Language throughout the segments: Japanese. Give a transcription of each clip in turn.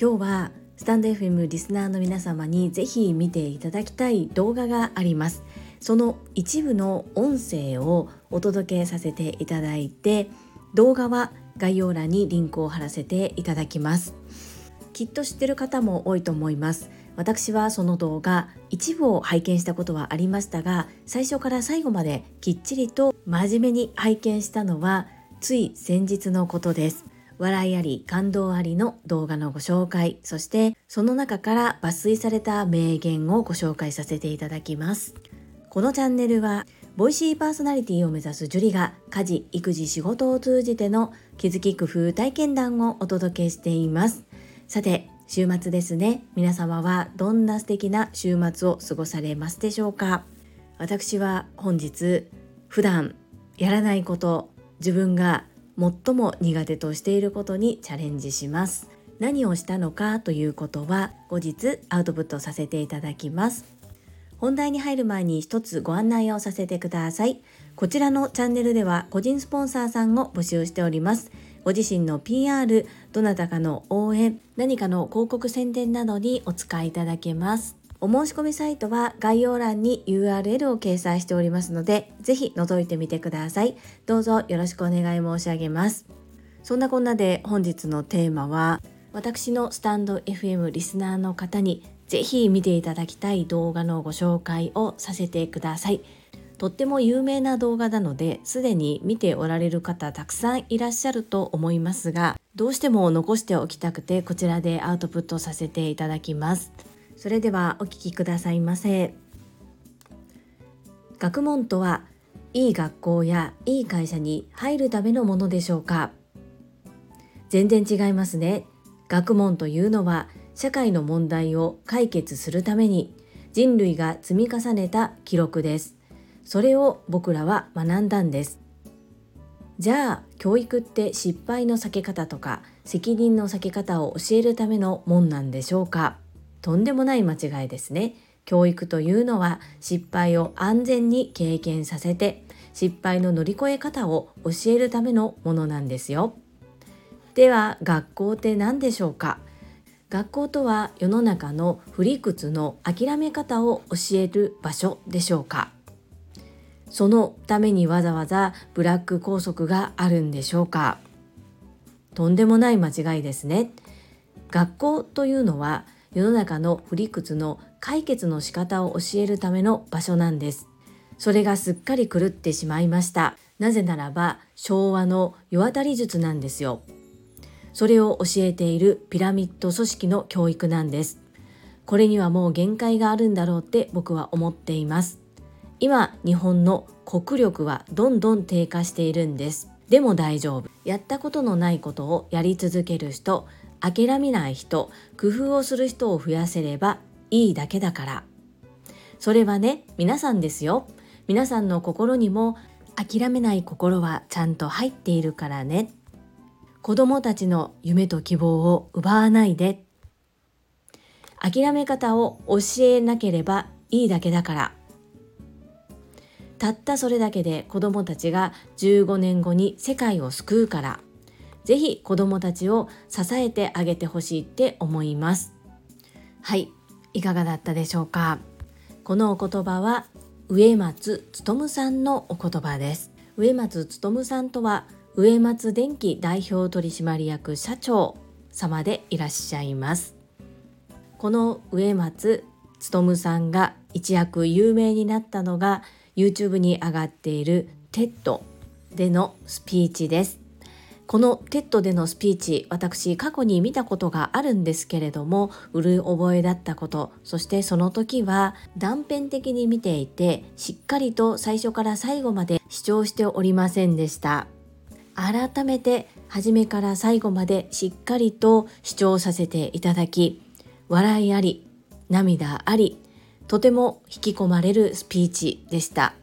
今日はスタンド FM リスナーの皆様にぜひ見ていただきたい動画があります。その一部の音声をお届けさせていただいて動画は概要欄にリンクを貼らせていただきます。きっと知ってる方も多いと思います。私はその動画一部を拝見したことはありましたが最初から最後まできっちりと真面目に拝見したのはつい先日のことです。笑いあり感動ありの動画のご紹介。そしてその中から抜粋された名言をご紹介させていただきます。このチャンネルはボイシーパーソナリティを目指すジュリが家事育児仕事を通じての気づき工夫体験談をお届けしています。さて週末ですね。皆様はどんな素敵な週末を過ごされますでしょうか。私は本日普段やらないこと自分が最も苦手としていることにチャレンジします。何をしたのかということは後日アウトプットさせていただきます。本題に入る前に一つご案内をさせてください。こちらのチャンネルでは個人スポンサーさんを募集しております。ご自身の PR、どなたかの応援、何かの広告宣伝などにお使いいただけます。お申し込みサイトは概要欄に URL を掲載しておりますので、ぜひ覗いてみてください。どうぞよろしくお願い申し上げます。そんなこんなで本日のテーマは、私のスタンド FM リスナーの方にぜひ見ていただきたい動画のご紹介をさせてください。とっても有名な動画なのですでに見ておられる方たくさんいらっしゃると思いますがどうしても残しておきたくてこちらでアウトプットさせていただきますそれではお聞きくださいませ。学問とはいい学校やいい会社に入るためのものでしょうか。全然違いますね。学問というのは社会の問題を解決するために人類が積み重ねた記録です。それを僕らは学んだんです。じゃあ教育って失敗の避け方とか責任の避け方を教えるためのもんなんでしょうか。とんでもない間違いですね。教育というのは失敗を安全に経験させて失敗の乗り越え方を教えるためのものなんですよ。では学校って何でしょうか？学校とは世の中の不理屈の諦め方を教える場所でしょうか？そのためにわざわざブラック校則があるんでしょうか？とんでもない間違いですね。学校というのは世の中の不理屈の解決の仕方を教えるための場所なんです。それがすっかり狂ってしまいました。なぜならば昭和の世渡り術なんですよ。それを教えているピラミッド組織の教育なんです。これにはもう限界があるんだろうって僕は思っています。今日本の国力はどんどん低下しているんです。でも大丈夫。やったことのないことをやり続ける人諦めない人工夫をする人を増やせればいいだけだから。それはね皆さんですよ。皆さんの心にも諦めない心はちゃんと入っているからね。子供たちの夢と希望を奪わないで。諦め方を教えなければいいだけだから。たったそれだけで子どもたちが15年後に世界を救うから。ぜひ子どもたちを支えてあげてほしいって思います。はいいかがだったでしょうか？このお言葉は植松勉さんのお言葉です。植松勉さんとは植松電機代表取締役社長様でいらっしゃいます。この植松勉さんが一躍有名になったのが YouTube に上がっている TED でのスピーチです。この TED でのスピーチ私過去に見たことがあるんですけれどもうる覚えだったことそしてその時は断片的に見ていてしっかりと最初から最後まで視聴しておりませんでした。改めて初めから最後までしっかりと視聴させていただき笑いあり涙ありとても引き込まれるスピーチでした。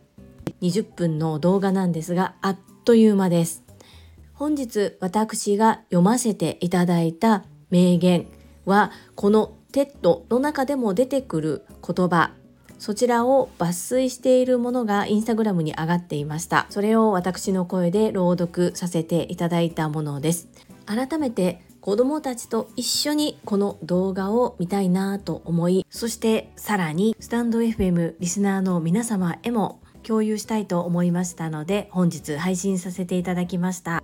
20分の動画なんですがあっという間です。本日私が読ませていただいた名言はこの TED の中でも出てくる言葉。そちらを抜粋しているものがインスタグラムに上がっていました。それを私の声で朗読させていただいたものです。改めて子供たちと一緒にこの動画を見たいなと思いそしてさらにスタンド FM リスナーの皆様へも共有したいと思いましたので本日配信させていただきました。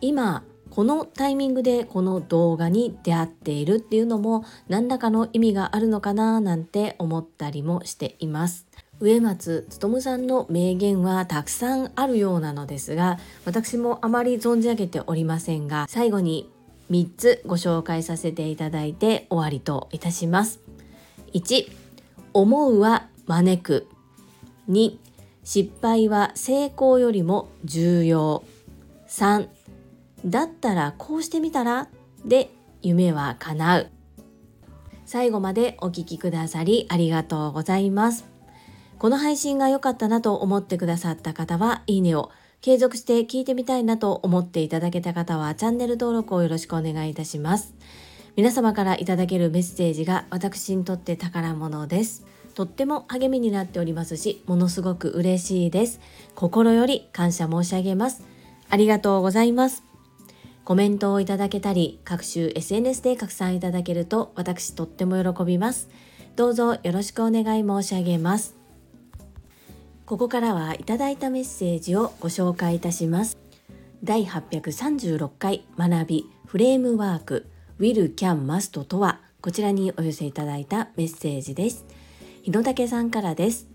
今このタイミングでこの動画に出会っているっていうのも何らかの意味があるのかななんて思ったりもしています。植松勉さんの名言はたくさんあるようなのですが私もあまり存じ上げておりませんが最後に3つご紹介させていただいて終わりといたします。1思うは招く2失敗は成功よりも重要。3だったらこうしてみたら？で夢は叶う最後までお聴きくださりありがとうございますこの配信が良かったなと思ってくださった方はいいねを継続して聞いてみたいなと思っていただけた方はチャンネル登録をよろしくお願いいたします。皆様からいただけるメッセージが私にとって宝物です。とっても励みになっておりますし、ものすごく嬉しいです。心より感謝申し上げます。ありがとうございます。コメントをいただけたり、各種 SNS で拡散いただけると私とっても喜びます。どうぞよろしくお願い申し上げます。ここからはいただいたメッセージをご紹介いたします第836回学びフレームワーク Will Can Must とはこちらにお寄せいただいたメッセージです日野武さんからです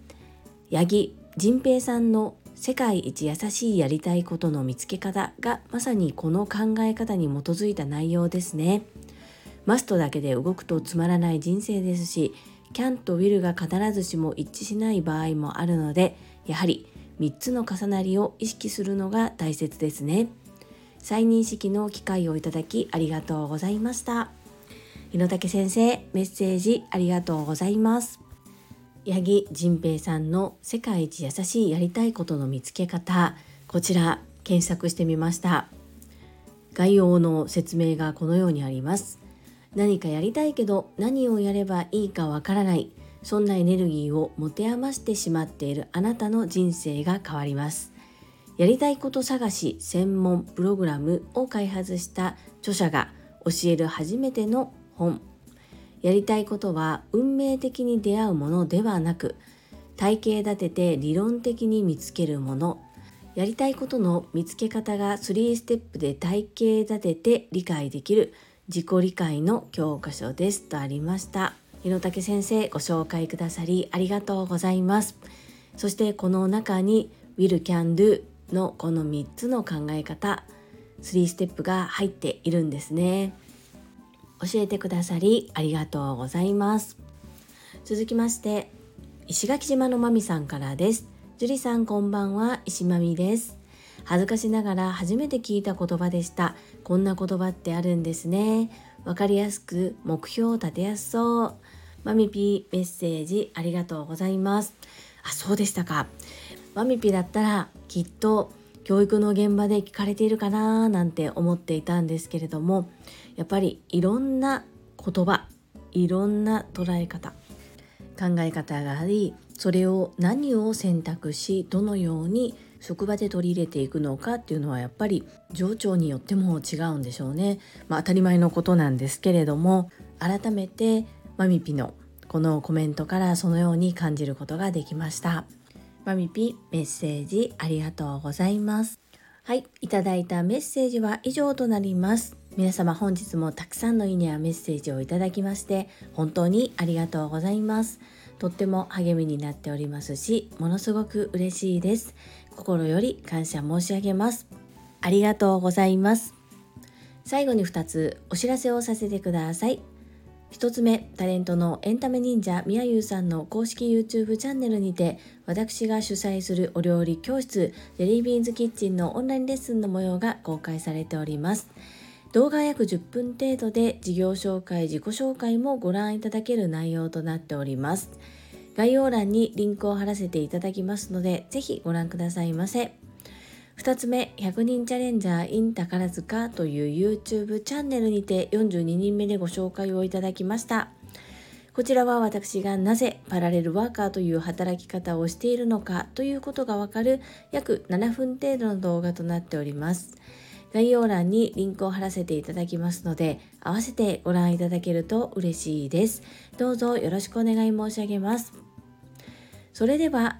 八木仁平さんの世界一優しいやりたいことの見つけ方がまさにこの考え方に基づいた内容ですね。マストだけで動くとつまらない人生ですし can と will が必ずしも一致しない場合もあるのでやはり3つの重なりを意識するのが大切ですね。再認識の機会をいただきありがとうございました。日野武先生メッセージありがとうございます。八木仁平さんの世界一優しいやりたいことの見つけ方こちら検索してみました。概要の説明がこのようにあります。何かやりたいけど何をやればいいかわからない。そんなエネルギーを持て余してしまっているあなたの人生が変わります。やりたいこと探し専門プログラムを開発した著者が教える初めての本。やりたいことは運命的に出会うものではなく体系立てて理論的に見つけるもの。やりたいことの見つけ方が3ステップで体系立てて理解できる自己理解の教科書です。とありました。日野武先生ご紹介くださりありがとうございます。そしてこの中に Will Can Do のこの3つの考え方3ステップが入っているんですね。教えてくださりありがとうございます。続きまして石垣島のまみさんからです。樹里さんこんばんは。石まみです。恥ずかしながら初めて聞いた言葉でした。こんな言葉ってあるんですね。わかりやすく目標を立てやすそう。マミピーメッセージありがとうございます。あそうでしたか。マミピだったらきっと教育の現場で聞かれているかななんて思っていたんですけれどもやっぱりいろんな言葉いろんな捉え方考え方がありそれを何を選択しどのように職場で取り入れていくのかっていうのはやっぱり情緒によっても違うんでしょうね。まあ、当たり前のことなんですけれども改めてマミピのこのコメントからそのように感じることができました。マミピメッセージありがとうございます。はい、いただいたメッセージは以上となります。皆様本日もたくさんのいいねやメッセージをいただきまして本当にありがとうございます。とっても励みになっておりますし、ものすごく嬉しいです。心より感謝申し上げます。ありがとうございます。最後に2つお知らせをさせてください。1つ目、タレントのエンタメ忍者みやゆうさんの公式 YouTube チャンネルにて、私が主催するお料理教室、ジェリービーンズキッチンのオンラインレッスンの模様が公開されております。動画約10分程度で事業紹介、自己紹介もご覧いただける内容となっております。概要欄にリンクを貼らせていただきますので、ぜひご覧くださいませ。2つ目、100人チャレンジャー in 宝塚という YouTube チャンネルにて42人目でご紹介をいただきました。こちらは私がなぜパラレルワーカーという働き方をしているのかということがわかる約7分程度の動画となっております。概要欄にリンクを貼らせていただきますので、合わせてご覧いただけると嬉しいです。どうぞよろしくお願い申し上げます。それでは、